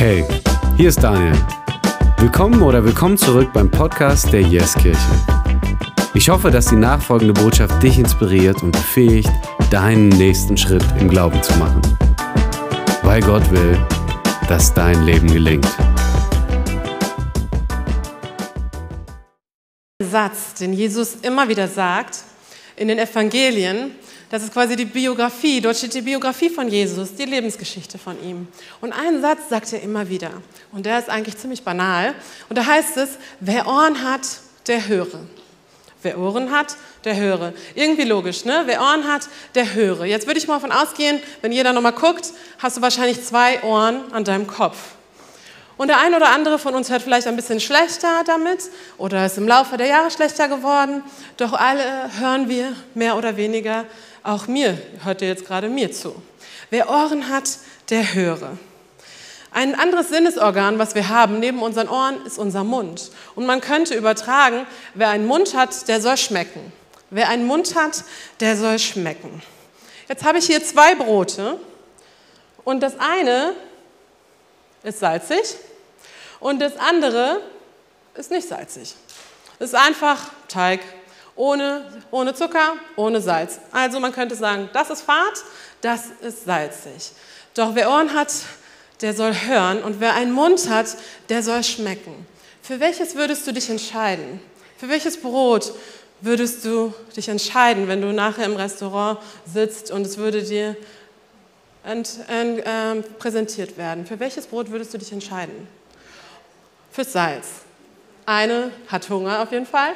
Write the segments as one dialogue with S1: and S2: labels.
S1: Hey, hier ist Daniel. Willkommen oder willkommen zurück beim Podcast der Yes Kirche. Ich hoffe, dass die nachfolgende Botschaft dich inspiriert und befähigt, deinen nächsten Schritt im Glauben zu machen. Weil Gott will, dass dein Leben gelingt.
S2: Satz, den Jesus immer wieder sagt in den Evangelien, das ist quasi die Biografie, dort steht die Biografie von Jesus, die Lebensgeschichte von ihm. Und einen Satz sagt er immer wieder, und der ist eigentlich ziemlich banal. Und da heißt es, wer Ohren hat, der höre. Wer Ohren hat, der höre. Irgendwie logisch, ne? Wer Ohren hat, der höre. Jetzt würde ich mal davon ausgehen, wenn jeder nochmal guckt, hast du wahrscheinlich zwei Ohren an deinem Kopf. Und der ein oder andere von uns hört vielleicht ein bisschen schlechter damit oder ist im Laufe der Jahre schlechter geworden. Doch alle hören wir mehr oder weniger auch mir hört ihr jetzt gerade mir zu. Wer Ohren hat, der höre. Ein anderes Sinnesorgan, was wir haben neben unseren Ohren, ist unser Mund. Und man könnte übertragen, wer einen Mund hat, der soll schmecken. Wer einen Mund hat, der soll schmecken. Jetzt habe ich hier zwei Brote und das eine ist salzig und das andere ist nicht salzig. Es ist einfach Teig ohne, ohne Zucker, ohne Salz. Also man könnte sagen, das ist Fahrt, das ist salzig. Doch wer Ohren hat, der soll hören und wer einen Mund hat, der soll schmecken. Für welches würdest du dich entscheiden? Für welches Brot würdest du dich entscheiden, wenn du nachher im Restaurant sitzt und es würde dir ent, ent, äh, präsentiert werden? Für welches Brot würdest du dich entscheiden? Fürs Salz. Eine hat Hunger auf jeden Fall,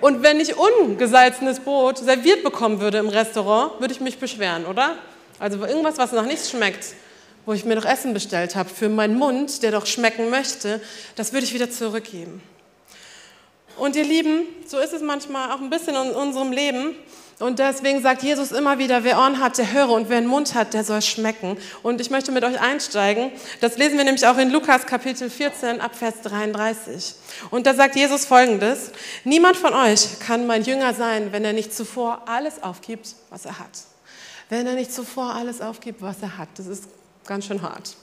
S2: und wenn ich ungesalzenes Brot serviert bekommen würde im Restaurant, würde ich mich beschweren, oder? Also irgendwas, was nach nichts schmeckt, wo ich mir doch Essen bestellt habe für meinen Mund, der doch schmecken möchte, das würde ich wieder zurückgeben. Und ihr Lieben, so ist es manchmal auch ein bisschen in unserem Leben. Und deswegen sagt Jesus immer wieder, wer Ohren hat, der höre und wer einen Mund hat, der soll schmecken. Und ich möchte mit euch einsteigen. Das lesen wir nämlich auch in Lukas Kapitel 14 ab Vers 33. Und da sagt Jesus folgendes, niemand von euch kann mein Jünger sein, wenn er nicht zuvor alles aufgibt, was er hat. Wenn er nicht zuvor alles aufgibt, was er hat. Das ist ganz schön hart.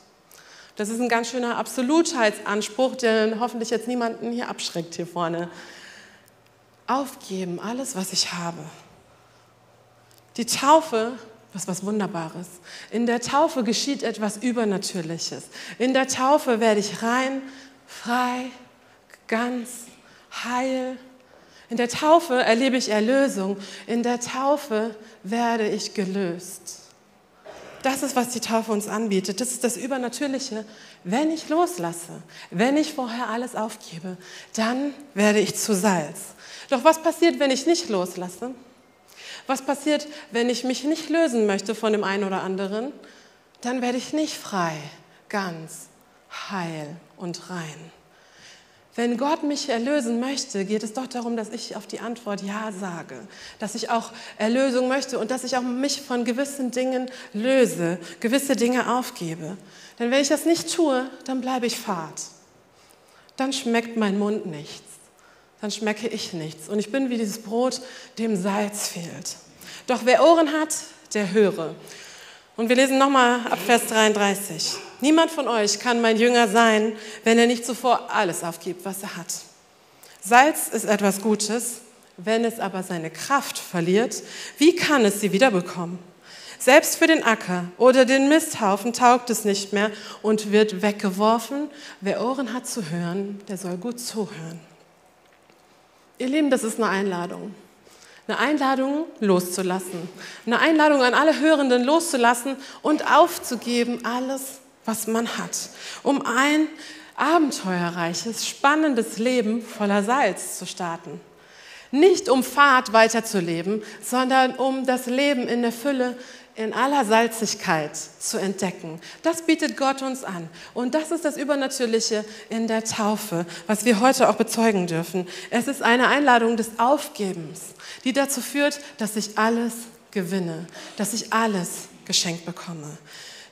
S2: Das ist ein ganz schöner Absolutheitsanspruch, der hoffentlich jetzt niemanden hier abschreckt hier vorne. Aufgeben, alles, was ich habe. Die Taufe ist was Wunderbares. In der Taufe geschieht etwas Übernatürliches. In der Taufe werde ich rein, frei, ganz, heil. In der Taufe erlebe ich Erlösung. In der Taufe werde ich gelöst. Das ist, was die Taufe uns anbietet. Das ist das Übernatürliche. Wenn ich loslasse, wenn ich vorher alles aufgebe, dann werde ich zu Salz. Doch was passiert, wenn ich nicht loslasse? Was passiert, wenn ich mich nicht lösen möchte von dem einen oder anderen? Dann werde ich nicht frei, ganz, heil und rein. Wenn Gott mich erlösen möchte, geht es doch darum, dass ich auf die Antwort Ja sage, dass ich auch Erlösung möchte und dass ich auch mich von gewissen Dingen löse, gewisse Dinge aufgebe. Denn wenn ich das nicht tue, dann bleibe ich fad. Dann schmeckt mein Mund nichts dann schmecke ich nichts. Und ich bin wie dieses Brot, dem Salz fehlt. Doch wer Ohren hat, der höre. Und wir lesen nochmal ab Vers 33. Niemand von euch kann mein Jünger sein, wenn er nicht zuvor alles aufgibt, was er hat. Salz ist etwas Gutes, wenn es aber seine Kraft verliert, wie kann es sie wiederbekommen? Selbst für den Acker oder den Misthaufen taugt es nicht mehr und wird weggeworfen. Wer Ohren hat zu hören, der soll gut zuhören. Ihr Lieben, das ist eine Einladung. Eine Einladung loszulassen. Eine Einladung an alle Hörenden loszulassen und aufzugeben alles, was man hat, um ein abenteuerreiches, spannendes Leben voller Salz zu starten. Nicht um Fahrt weiterzuleben, sondern um das Leben in der Fülle in aller Salzigkeit zu entdecken. Das bietet Gott uns an. Und das ist das Übernatürliche in der Taufe, was wir heute auch bezeugen dürfen. Es ist eine Einladung des Aufgebens, die dazu führt, dass ich alles gewinne, dass ich alles geschenkt bekomme.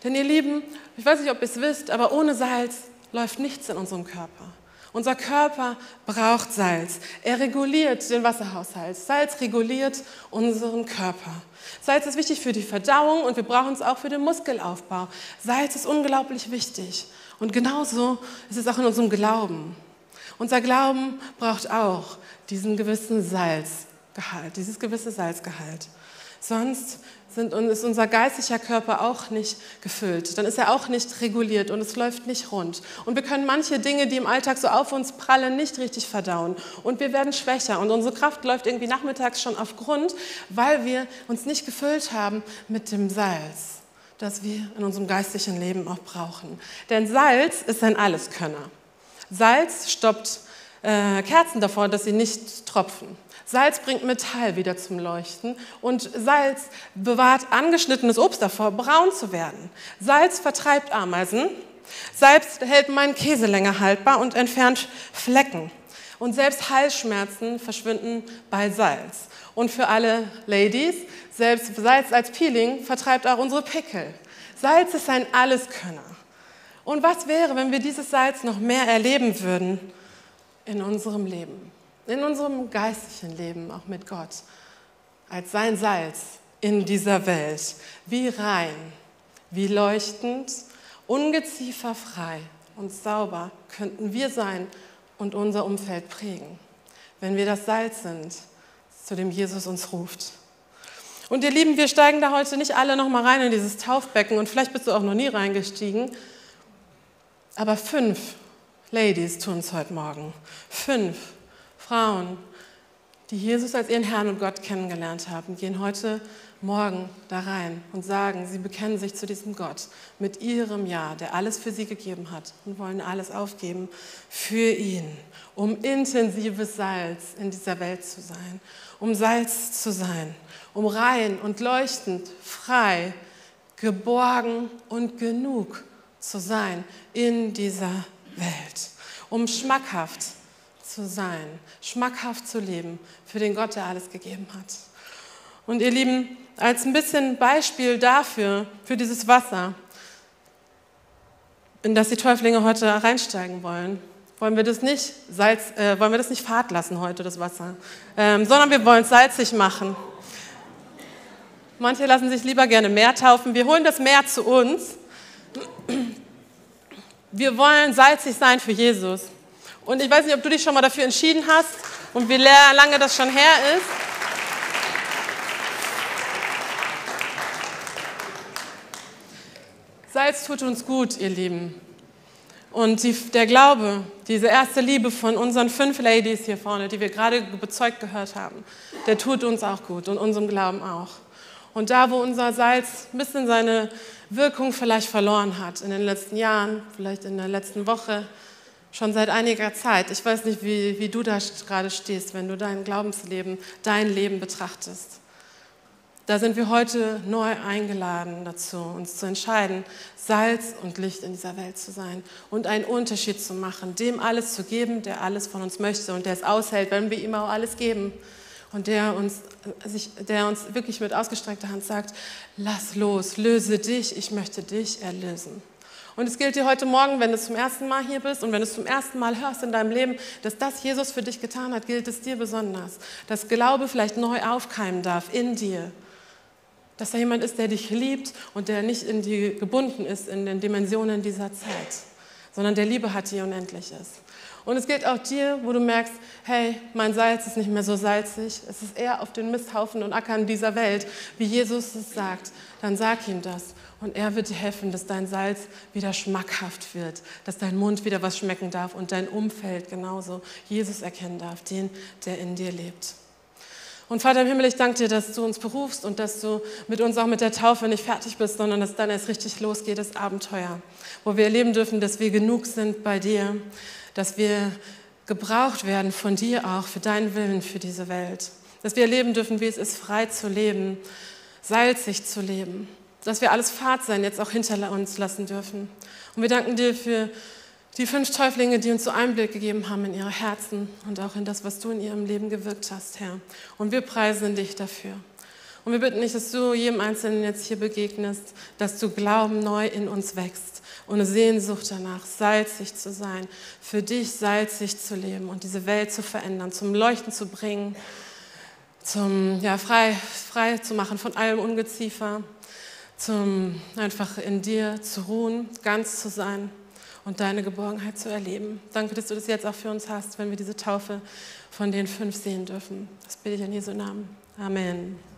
S2: Denn ihr Lieben, ich weiß nicht, ob ihr es wisst, aber ohne Salz läuft nichts in unserem Körper. Unser Körper braucht Salz. Er reguliert den Wasserhaushalt. Salz reguliert unseren Körper. Salz ist wichtig für die Verdauung und wir brauchen es auch für den Muskelaufbau. Salz ist unglaublich wichtig. Und genauso ist es auch in unserem Glauben. Unser Glauben braucht auch diesen gewissen Salzgehalt, dieses gewisse Salzgehalt. Sonst sind, ist unser geistlicher Körper auch nicht gefüllt. Dann ist er auch nicht reguliert und es läuft nicht rund. Und wir können manche Dinge, die im Alltag so auf uns prallen, nicht richtig verdauen. Und wir werden schwächer und unsere Kraft läuft irgendwie nachmittags schon auf Grund, weil wir uns nicht gefüllt haben mit dem Salz, das wir in unserem geistlichen Leben auch brauchen. Denn Salz ist ein Alleskönner. Salz stoppt äh, Kerzen davor, dass sie nicht tropfen. Salz bringt Metall wieder zum Leuchten und Salz bewahrt angeschnittenes Obst davor, braun zu werden. Salz vertreibt Ameisen. Salz hält meinen Käse länger haltbar und entfernt Flecken. Und selbst Halsschmerzen verschwinden bei Salz. Und für alle Ladies, selbst Salz als Peeling vertreibt auch unsere Pickel. Salz ist ein Alleskönner. Und was wäre, wenn wir dieses Salz noch mehr erleben würden in unserem Leben? In unserem geistlichen Leben, auch mit Gott, als sein Salz in dieser Welt. Wie rein, wie leuchtend, ungezieferfrei und sauber könnten wir sein und unser Umfeld prägen, wenn wir das Salz sind, zu dem Jesus uns ruft. Und ihr Lieben, wir steigen da heute nicht alle noch mal rein in dieses Taufbecken und vielleicht bist du auch noch nie reingestiegen, aber fünf Ladies tun es heute Morgen. Fünf Frauen, die Jesus als ihren Herrn und Gott kennengelernt haben, gehen heute Morgen da rein und sagen, sie bekennen sich zu diesem Gott mit ihrem Ja, der alles für sie gegeben hat und wollen alles aufgeben für ihn, um intensives Salz in dieser Welt zu sein, um Salz zu sein, um rein und leuchtend, frei, geborgen und genug zu sein in dieser Welt, um schmackhaft zu zu sein, schmackhaft zu leben für den Gott, der alles gegeben hat. Und ihr Lieben, als ein bisschen Beispiel dafür, für dieses Wasser, in das die Täuflinge heute reinsteigen wollen, wollen wir das nicht, Salz, äh, wollen wir das nicht fad lassen heute, das Wasser, ähm, sondern wir wollen es salzig machen. Manche lassen sich lieber gerne Meer taufen. Wir holen das Meer zu uns. Wir wollen salzig sein für Jesus. Und ich weiß nicht, ob du dich schon mal dafür entschieden hast und wie lange das schon her ist. Salz tut uns gut, ihr Lieben. Und die, der Glaube, diese erste Liebe von unseren fünf Ladies hier vorne, die wir gerade bezeugt gehört haben, der tut uns auch gut und unserem Glauben auch. Und da, wo unser Salz ein bisschen seine Wirkung vielleicht verloren hat in den letzten Jahren, vielleicht in der letzten Woche, schon seit einiger Zeit. Ich weiß nicht, wie, wie du da gerade stehst, wenn du dein Glaubensleben, dein Leben betrachtest. Da sind wir heute neu eingeladen dazu, uns zu entscheiden, Salz und Licht in dieser Welt zu sein und einen Unterschied zu machen, dem alles zu geben, der alles von uns möchte und der es aushält, wenn wir ihm auch alles geben. Und der uns, sich, der uns wirklich mit ausgestreckter Hand sagt, lass los, löse dich, ich möchte dich erlösen. Und es gilt dir heute Morgen, wenn du zum ersten Mal hier bist und wenn du es zum ersten Mal hörst in deinem Leben, dass das Jesus für dich getan hat, gilt es dir besonders. Dass Glaube vielleicht neu aufkeimen darf in dir. Dass da jemand ist, der dich liebt und der nicht in die gebunden ist in den Dimensionen dieser Zeit, sondern der Liebe hat, die unendlich ist. Und es gilt auch dir, wo du merkst, hey, mein Salz ist nicht mehr so salzig, es ist eher auf den Misthaufen und Ackern dieser Welt, wie Jesus es sagt. Dann sag ihm das und er wird dir helfen, dass dein Salz wieder schmackhaft wird, dass dein Mund wieder was schmecken darf und dein Umfeld genauso Jesus erkennen darf, den, der in dir lebt. Und Vater im Himmel, ich danke dir, dass du uns berufst und dass du mit uns auch mit der Taufe nicht fertig bist, sondern dass dann erst richtig losgeht, das Abenteuer, wo wir erleben dürfen, dass wir genug sind bei dir, dass wir gebraucht werden von dir auch für deinen Willen für diese Welt, dass wir erleben dürfen, wie es ist, frei zu leben, salzig zu leben dass wir alles Fahrtsein jetzt auch hinter uns lassen dürfen. Und wir danken dir für die fünf Täuflinge, die uns so Einblick gegeben haben in ihre Herzen und auch in das, was du in ihrem Leben gewirkt hast, Herr. Und wir preisen dich dafür. Und wir bitten dich, dass du jedem Einzelnen jetzt hier begegnest, dass du Glauben neu in uns wächst und eine Sehnsucht danach, salzig zu sein, für dich salzig zu leben und diese Welt zu verändern, zum Leuchten zu bringen, zum ja, frei, frei zu machen von allem Ungeziefer, zum einfach in dir zu ruhen, ganz zu sein und deine Geborgenheit zu erleben. Danke, dass du das jetzt auch für uns hast, wenn wir diese Taufe von den fünf sehen dürfen. Das bitte ich in Jesu Namen. Amen.